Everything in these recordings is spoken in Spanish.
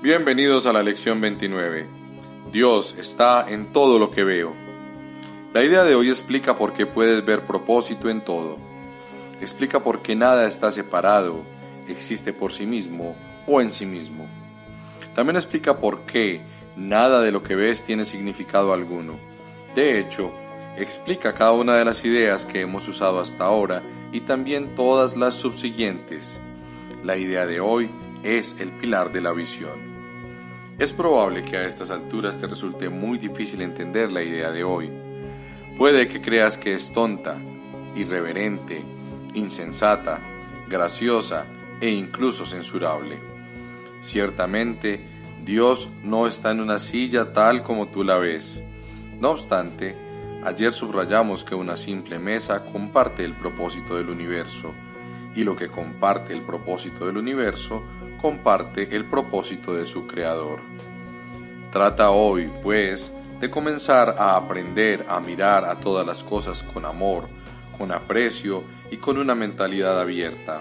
Bienvenidos a la lección 29. Dios está en todo lo que veo. La idea de hoy explica por qué puedes ver propósito en todo. Explica por qué nada está separado, existe por sí mismo o en sí mismo. También explica por qué nada de lo que ves tiene significado alguno. De hecho, explica cada una de las ideas que hemos usado hasta ahora y también todas las subsiguientes. La idea de hoy es el pilar de la visión. Es probable que a estas alturas te resulte muy difícil entender la idea de hoy. Puede que creas que es tonta, irreverente, insensata, graciosa e incluso censurable. Ciertamente, Dios no está en una silla tal como tú la ves. No obstante, ayer subrayamos que una simple mesa comparte el propósito del universo, y lo que comparte el propósito del universo comparte el propósito de su Creador. Trata hoy, pues, de comenzar a aprender a mirar a todas las cosas con amor, con aprecio y con una mentalidad abierta.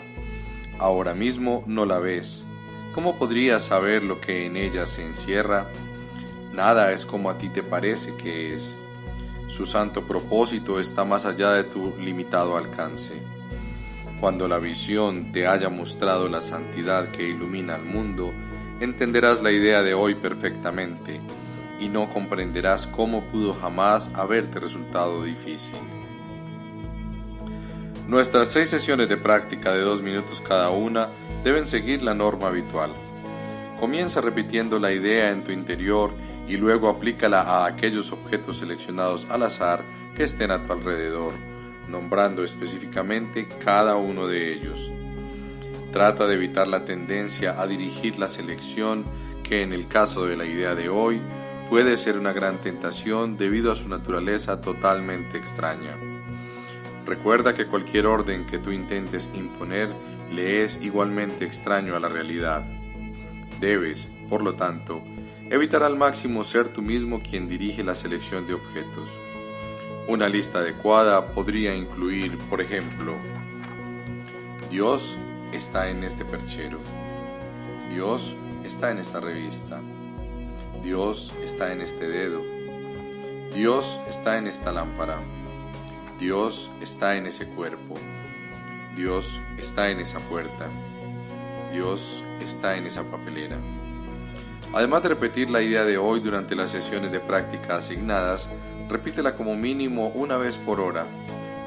Ahora mismo no la ves. ¿Cómo podrías saber lo que en ella se encierra? Nada es como a ti te parece que es. Su santo propósito está más allá de tu limitado alcance. Cuando la visión te haya mostrado la santidad que ilumina al mundo, entenderás la idea de hoy perfectamente y no comprenderás cómo pudo jamás haberte resultado difícil. Nuestras seis sesiones de práctica de dos minutos cada una deben seguir la norma habitual. Comienza repitiendo la idea en tu interior y luego aplícala a aquellos objetos seleccionados al azar que estén a tu alrededor nombrando específicamente cada uno de ellos. Trata de evitar la tendencia a dirigir la selección que en el caso de la idea de hoy puede ser una gran tentación debido a su naturaleza totalmente extraña. Recuerda que cualquier orden que tú intentes imponer le es igualmente extraño a la realidad. Debes, por lo tanto, evitar al máximo ser tú mismo quien dirige la selección de objetos. Una lista adecuada podría incluir, por ejemplo, Dios está en este perchero. Dios está en esta revista. Dios está en este dedo. Dios está en esta lámpara. Dios está en ese cuerpo. Dios está en esa puerta. Dios está en esa papelera. Además de repetir la idea de hoy durante las sesiones de práctica asignadas, Repítela como mínimo una vez por hora,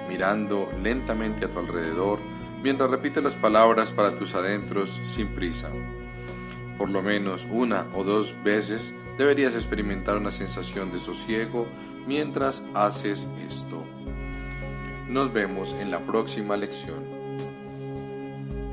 mirando lentamente a tu alrededor mientras repite las palabras para tus adentros sin prisa. Por lo menos una o dos veces deberías experimentar una sensación de sosiego mientras haces esto. Nos vemos en la próxima lección.